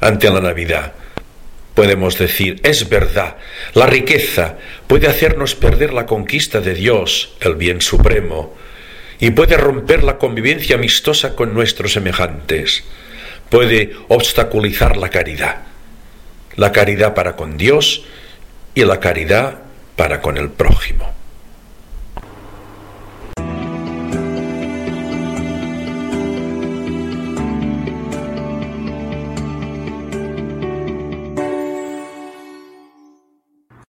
ante la Navidad. Podemos decir, es verdad, la riqueza puede hacernos perder la conquista de Dios, el bien supremo, y puede romper la convivencia amistosa con nuestros semejantes, puede obstaculizar la caridad, la caridad para con Dios y la caridad para con el prójimo.